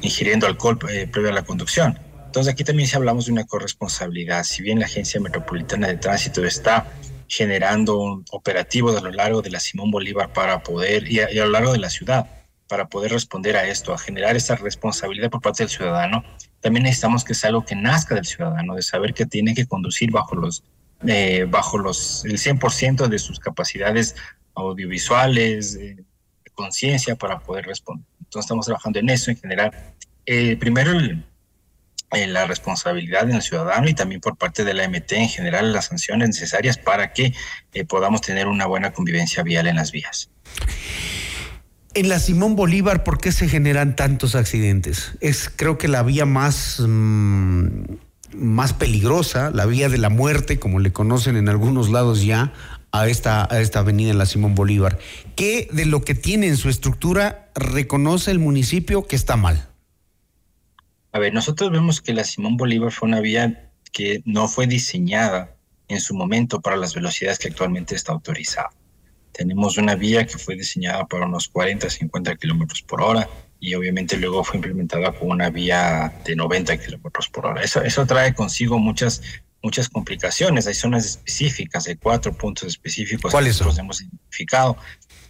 ingiriendo alcohol previo a la conducción. Entonces aquí también si hablamos de una corresponsabilidad. Si bien la Agencia Metropolitana de Tránsito está generando operativos a lo largo de la Simón Bolívar para poder, y a, y a, lo largo de la ciudad, para poder responder a esto, a generar esa responsabilidad por parte del ciudadano, también necesitamos que sea algo que nazca del ciudadano, de saber que tiene que conducir bajo los, eh, bajo los, el 100% de sus capacidades audiovisuales, eh, de conciencia para poder responder. Entonces estamos trabajando en eso, en general. Eh, primero, el, la responsabilidad en el ciudadano y también por parte de la MT en general las sanciones necesarias para que eh, podamos tener una buena convivencia vial en las vías.
En la Simón Bolívar, ¿por qué se generan tantos accidentes? Es creo que la vía más mmm, más peligrosa, la vía de la muerte, como le conocen en algunos lados ya, a esta, a esta avenida en la Simón Bolívar. ¿Qué de lo que tiene en su estructura reconoce el municipio que está mal?
A ver, nosotros vemos que la Simón Bolívar fue una vía que no fue diseñada en su momento para las velocidades que actualmente está autorizada. Tenemos una vía que fue diseñada para unos 40, 50 kilómetros por hora y obviamente luego fue implementada con una vía de 90 kilómetros por hora. Eso, eso trae consigo muchas muchas complicaciones. Hay zonas específicas, hay cuatro puntos específicos
¿Cuáles
que nosotros hemos identificado.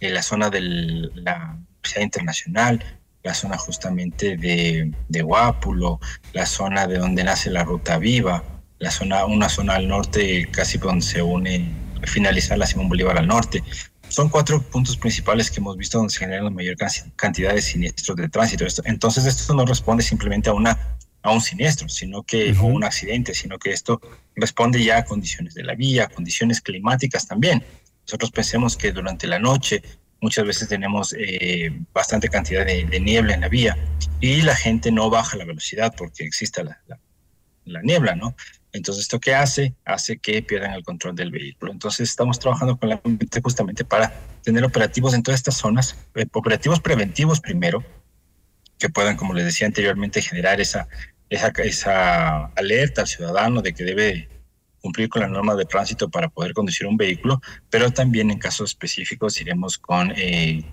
En la zona de la Universidad Internacional, la zona justamente de, de Guápulo, la zona de donde nace la Ruta Viva, la zona, una zona al norte casi donde se une, finalizar la Simón Bolívar al norte. Son cuatro puntos principales que hemos visto donde se generan la mayor cantidad de siniestros de tránsito. Entonces esto no responde simplemente a una a un siniestro, sino que o un accidente, sino que esto responde ya a condiciones de la vía, condiciones climáticas también. Nosotros pensemos que durante la noche muchas veces tenemos eh, bastante cantidad de, niebla en la vía y la gente no baja la velocidad porque existe la, la, niebla, ¿no? Entonces, ¿esto qué hace? Hace que pierdan el control del vehículo. Entonces, estamos trabajando con la gente justamente para tener operativos en todas estas zonas, eh, operativos preventivos primero, que puedan, como les decía anteriormente, generar esa, esa, esa alerta al ciudadano de que debe cumplir con la norma de tránsito para poder conducir un vehículo, pero también en casos específicos iremos con eh,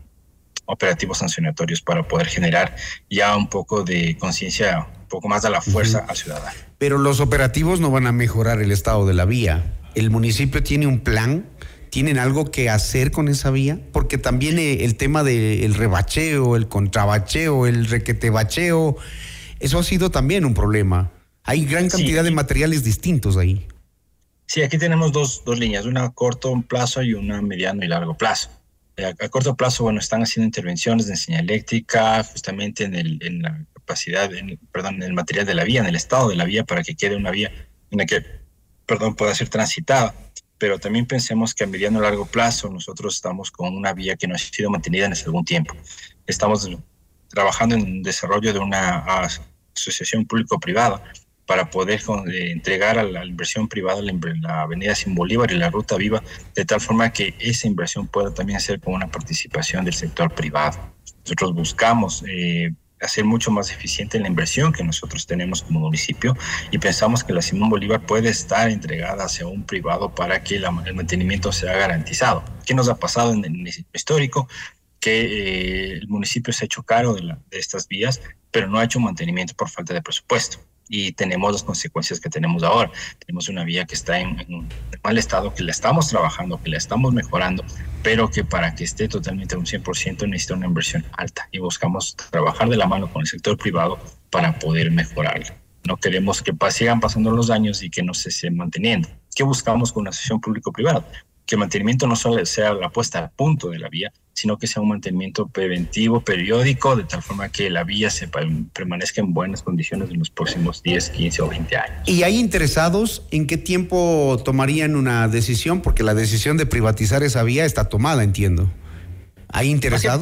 operativos sancionatorios para poder generar ya un poco de conciencia, un poco más de la fuerza al ciudadano.
Pero los operativos no van a mejorar el estado de la vía. ¿El municipio tiene un plan? ¿Tienen algo que hacer con esa vía? Porque también eh, el tema del rebacheo, el contrabacheo, el requetebacheo, eso ha sido también un problema. Hay gran cantidad de materiales distintos ahí.
Sí, aquí tenemos dos, dos líneas, una a corto plazo y una a mediano y largo plazo. Eh, a, corto plazo, bueno, están haciendo intervenciones de enseñanza eléctrica justamente en, el, en la capacidad, en, perdón, en el material de la vía, en el estado de la vía, para que quede una vía en la que, perdón, pueda ser transitada. Pero también pensemos que a mediano y largo plazo nosotros estamos con una vía que no ha sido mantenida en algún tiempo. Estamos trabajando en el desarrollo de una asociación público-privada para poder eh, entregar a la inversión privada la, avenida Sin Bolívar y la Ruta Viva, de tal forma que esa inversión pueda también ser con una participación del sector privado. Nosotros buscamos eh, hacer mucho más eficiente la inversión que nosotros tenemos como municipio y pensamos que la Simón Bolívar puede estar entregada hacia un privado para que el mantenimiento sea garantizado. ¿Qué nos ha pasado en el histórico? Que eh, el municipio se ha hecho cargo de, de estas vías, pero no ha hecho mantenimiento por falta de presupuesto y tenemos las consecuencias que tenemos ahora. Tenemos una vía que está en, un mal estado, que la estamos trabajando, que la estamos mejorando, pero que para que esté totalmente a un 100% necesita una inversión alta y buscamos trabajar de la mano con el sector privado para poder mejorarla. No queremos que sigan pasando los años y que no se esté manteniendo. ¿Qué buscamos con una sesión público-privada? Que el mantenimiento no solo sea la puesta a punto de la vía, sino que sea un mantenimiento preventivo, periódico, de tal forma que la vía se permanezca en buenas condiciones en los próximos 10, 15 o 20 años.
¿Y hay interesados en qué tiempo tomarían una decisión? Porque la decisión de privatizar esa vía está tomada, entiendo. ¿Hay interesados?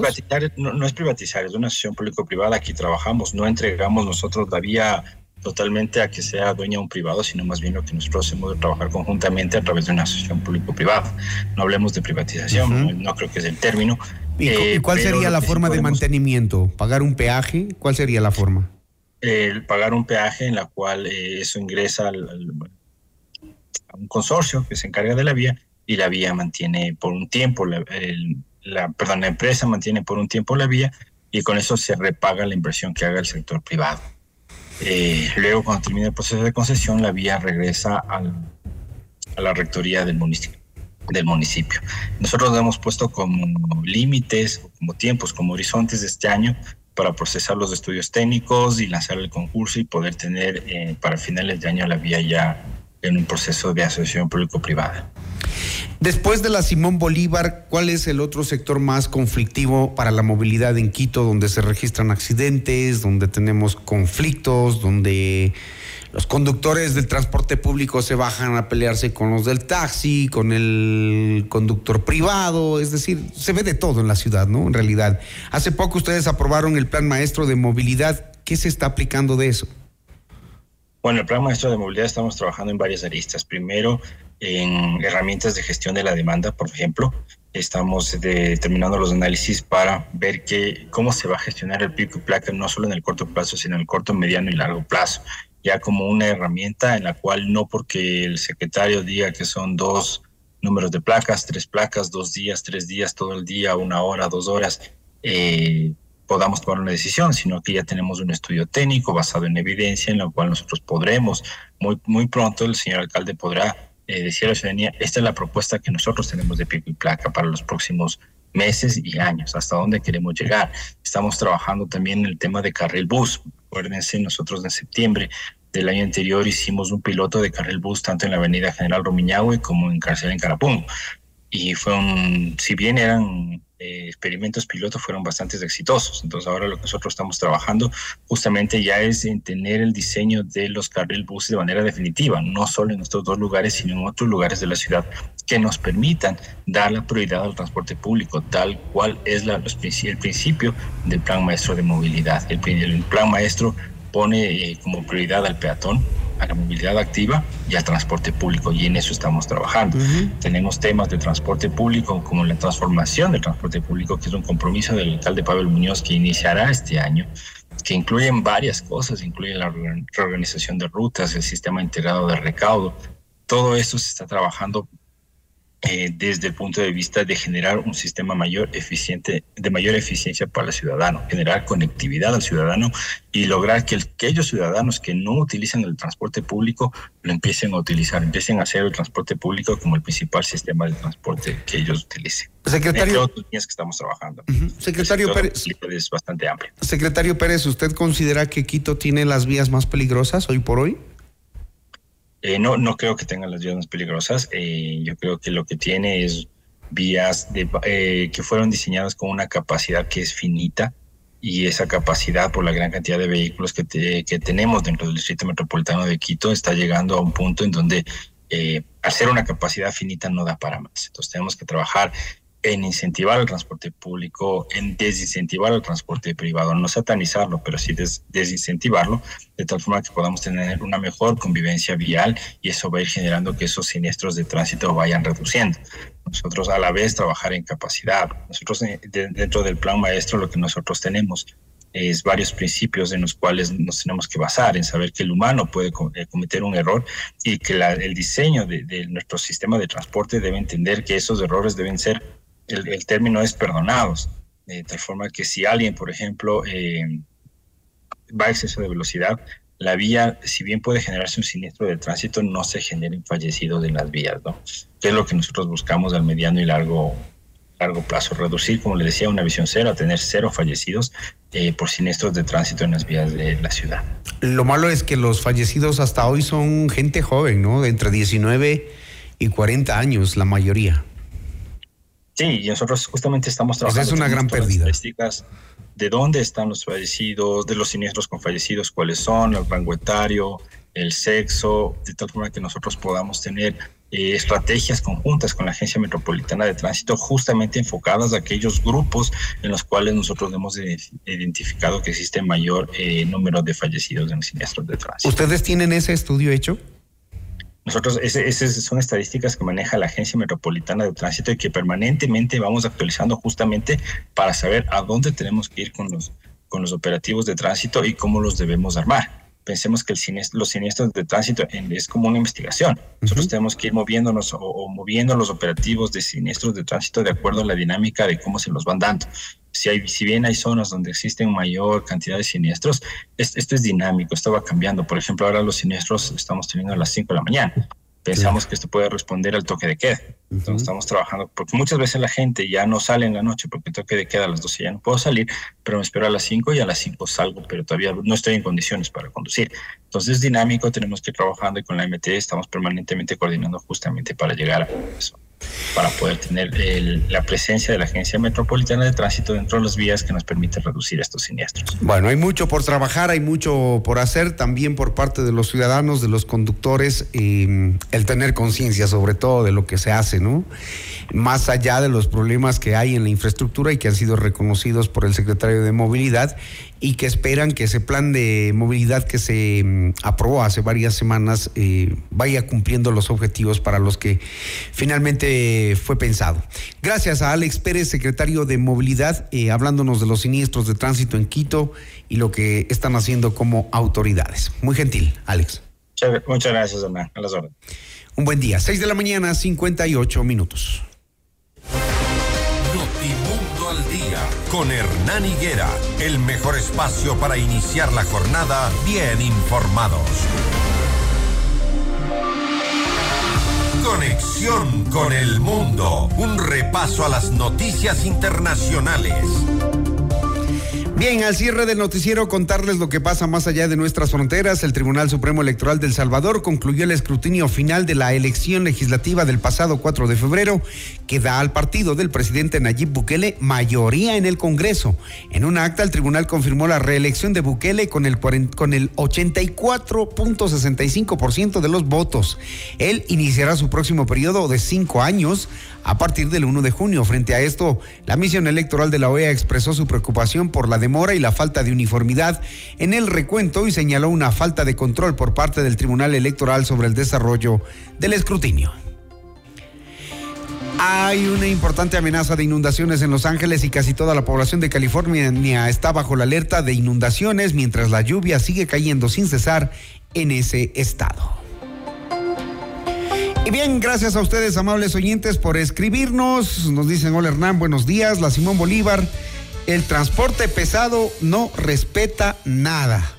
No, es privatizar, es una asociación público-privada. Aquí trabajamos, no entregamos nosotros la vía totalmente a que sea dueña un privado, sino más bien lo que nosotros hacemos de trabajar conjuntamente a través de una asociación público-privada. No hablemos de privatización, no, creo que es el término.
¿Y, eh, cuál sería la forma de mantenimiento? ¿Pagar un peaje? ¿Cuál sería la forma?
El pagar un peaje en la cual eh, eso ingresa al, a un consorcio que se encarga de la vía y la vía mantiene por un tiempo, la, la, perdón, la empresa mantiene por un tiempo la vía y con eso se repaga la inversión que haga el sector privado. Eh, luego, cuando termine el proceso de concesión, la vía regresa al, a la rectoría del municipio, del municipio. Nosotros hemos puesto como límites, como tiempos, como horizontes de este año para procesar los estudios técnicos y lanzar el concurso y poder tener eh, para finales de año la vía ya en un proceso de asociación público-privada.
Después de la Simón Bolívar, ¿cuál es el otro sector más conflictivo para la movilidad en Quito, donde se registran accidentes, donde tenemos conflictos, donde los conductores del transporte público se bajan a pelearse con los del taxi, con el conductor privado, es decir, se ve de todo en la ciudad, ¿no? En realidad. Hace poco ustedes aprobaron el plan maestro de movilidad. ¿Qué se está aplicando de eso?
Bueno, el plan maestro de movilidad estamos trabajando en varias aristas. Primero, en herramientas de gestión de la demanda, por ejemplo. Estamos terminando los análisis para ver que, cómo se va a gestionar el pico y placa, no solo en el corto plazo, sino en el corto, mediano y largo plazo. Ya como una herramienta en la cual no porque el secretario diga que son dos números de placas, tres placas, dos días, tres días, todo el día, una hora, dos horas, eh, podamos tomar una decisión, sino que ya tenemos un estudio técnico basado en evidencia en lo cual nosotros podremos, muy, muy pronto el señor alcalde podrá eh, decir a la ciudadanía, esta es la propuesta que nosotros tenemos de pico y placa para los próximos meses y años, hasta dónde queremos llegar. Estamos trabajando también en el tema de carril bus. Acuérdense, nosotros en septiembre del año anterior hicimos un piloto de carril bus tanto en la avenida General Romiñahue como en Cárcel en Carapún. Y fue un, si bien eran eh, experimentos pilotos fueron bastante exitosos. Entonces ahora lo que nosotros estamos trabajando justamente ya es en tener el diseño de los carril buses de manera definitiva, no solo en estos dos lugares, sino en otros lugares de la ciudad que nos permitan dar la prioridad al transporte público, tal cual es la, el principio del plan maestro de movilidad. El, el plan maestro pone eh, como prioridad al peatón, a la movilidad activa y al transporte público y en eso estamos trabajando. Tenemos temas de transporte público como la transformación del transporte público, que es un compromiso del alcalde Pablo Muñoz que iniciará este año, que incluyen varias cosas, incluye la reorganización de rutas, el sistema integrado de recaudo. Todo eso se está trabajando eh, desde el punto de vista de generar un sistema mayor eficiente, de mayor eficiencia para el ciudadano, generar conectividad al ciudadano y lograr que aquellos ciudadanos que no utilizan el transporte público lo empiecen a utilizar, empiecen a hacer el transporte público como el principal sistema de transporte que ellos utilicen.
Secretario,
Entre que estamos trabajando.
Secretario Pérez.
Es bastante amplio.
Secretario Pérez, ¿usted considera que Quito tiene las vías más peligrosas hoy por hoy?
Eh, no, no creo que tengan las vías más peligrosas. Eh, yo creo que lo que tiene es vías de, eh, que fueron diseñadas con una capacidad que es finita y esa capacidad por la gran cantidad de vehículos que, tenemos dentro del Distrito Metropolitano de Quito está llegando a un punto en donde hacer una capacidad finita no da para más. Entonces tenemos que trabajar en incentivar el transporte público, en desincentivar el transporte privado, no satanizarlo, pero sí desincentivarlo, de tal forma que podamos tener una mejor convivencia vial y eso va a ir generando que esos siniestros de tránsito vayan reduciendo. Nosotros a la vez trabajar en capacidad. Nosotros eh, dentro del plan maestro lo que nosotros tenemos es varios principios en los cuales nos tenemos que basar, en saber que el humano puede eh, cometer un error y que el diseño de, de nuestro sistema de transporte debe entender que esos errores deben ser el, término es perdonados, de tal forma que si alguien, por ejemplo, eh, va a exceso de velocidad, la vía, si bien puede generarse un siniestro de tránsito, no se generen fallecidos en las vías, ¿no? Que es lo que nosotros buscamos al mediano y largo, largo plazo, reducir, como le decía, una visión cero, a tener cero fallecidos eh, por siniestros de tránsito en las vías de la ciudad.
Lo malo es que los fallecidos hasta hoy son gente joven, ¿no? Entre 19 y 40 años, la mayoría.
Sí, y nosotros justamente estamos trabajando.
Esa es una gran pérdida.
Estadísticas de dónde están los fallecidos, de los siniestros con fallecidos, cuáles son, el rango etario, el sexo, de tal forma que nosotros podamos tener eh, estrategias conjuntas con la Agencia Metropolitana de Tránsito, justamente enfocadas a aquellos grupos en los cuales nosotros hemos identificado que existe mayor eh, número de fallecidos en siniestros de tránsito.
¿Ustedes tienen ese estudio hecho?
Nosotros, esas son estadísticas que maneja la Agencia Metropolitana de Tránsito y que permanentemente vamos actualizando justamente para saber a dónde tenemos que ir con los, con los operativos de tránsito y cómo los debemos armar. Pensemos que el los siniestros de tránsito es como una investigación. Nosotros tenemos que ir moviéndonos o, moviendo los operativos de siniestros de tránsito de acuerdo a la dinámica de cómo se los van dando si, hay, si bien hay zonas donde existen mayor cantidad de siniestros, esto es dinámico, esto va cambiando. Por ejemplo, ahora los siniestros estamos teniendo a las 5 de la mañana. Pensamos que esto puede responder al toque de queda. Entonces estamos trabajando, porque muchas veces la gente ya no sale en la noche porque el toque de queda a las 12 ya no puedo salir, pero me espero a las 5 y a las 5 salgo, pero todavía no estoy en condiciones para conducir. Entonces es dinámico, tenemos que ir trabajando y con la MT estamos permanentemente coordinando justamente para llegar a eso. Para poder tener la presencia de la Agencia Metropolitana de Tránsito dentro de las vías que nos permite reducir estos siniestros.
Bueno, hay mucho por trabajar, hay mucho por hacer también por parte de los ciudadanos, de los conductores, mm, el tener conciencia sobre todo de lo que se hace, ¿no? Más allá de los problemas que hay en la infraestructura y que han sido reconocidos por el secretario de Movilidad y que esperan que ese plan de movilidad que se mm, aprobó hace varias semanas eh, vaya cumpliendo los objetivos para los que finalmente fue pensado. Gracias a Alex Pérez, secretario de Movilidad, eh, hablándonos de los siniestros de tránsito en Quito y lo que están haciendo como autoridades. Muy gentil, Alex.
Muchas gracias, Hernán. A las.
Un buen día. 6 de la mañana, 58 minutos.
Con Hernán Higuera, el mejor espacio para iniciar la jornada bien informados. Conexión con el mundo, un repaso a las noticias internacionales.
Bien, al cierre del noticiero contarles lo que pasa más allá de nuestras fronteras. El Tribunal Supremo Electoral del Salvador concluyó el escrutinio final de la elección legislativa del pasado 4 de febrero que da al partido del presidente Nayib Bukele mayoría en el Congreso. En un acta el tribunal confirmó la reelección de Bukele con el, con el 84.65% de los votos. Él iniciará su próximo periodo de cinco años a partir del 1 de junio. Frente a esto, la misión electoral de la OEA expresó su preocupación por la y la falta de uniformidad en el recuento y señaló una falta de control por parte del Tribunal Electoral sobre el desarrollo del escrutinio. Hay una importante amenaza de inundaciones en Los Ángeles y casi toda la población de California está bajo la alerta de inundaciones mientras la lluvia sigue cayendo sin cesar en ese estado. Y bien, gracias a ustedes, amables oyentes, por escribirnos. Nos dicen, hola Hernán, buenos días. La Simón Bolívar, el transporte pesado no respeta nada.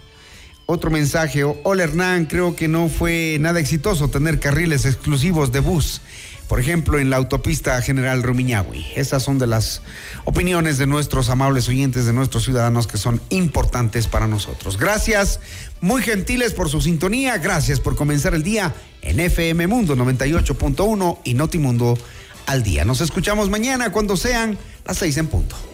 Otro mensaje, hola Hernán, creo que no fue nada exitoso tener carriles exclusivos de bus por ejemplo, en la autopista General Rumiñahui. Esas son de las opiniones de nuestros amables oyentes, de nuestros ciudadanos que son importantes para nosotros. Gracias, muy gentiles por su sintonía, gracias por comenzar el día en FM Mundo 98.1 y Notimundo al día. Nos escuchamos mañana cuando sean las seis en punto.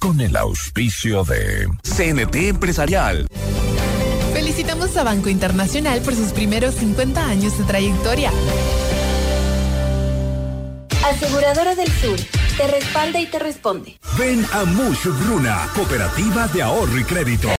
Con el auspicio de
CNT Empresarial.
Felicitamos a Banco Internacional por sus primeros 50 años de trayectoria.
Aseguradora del Sur, te respalda y te responde.
Ven a Mush Bruna, Cooperativa de Ahorro y Crédito.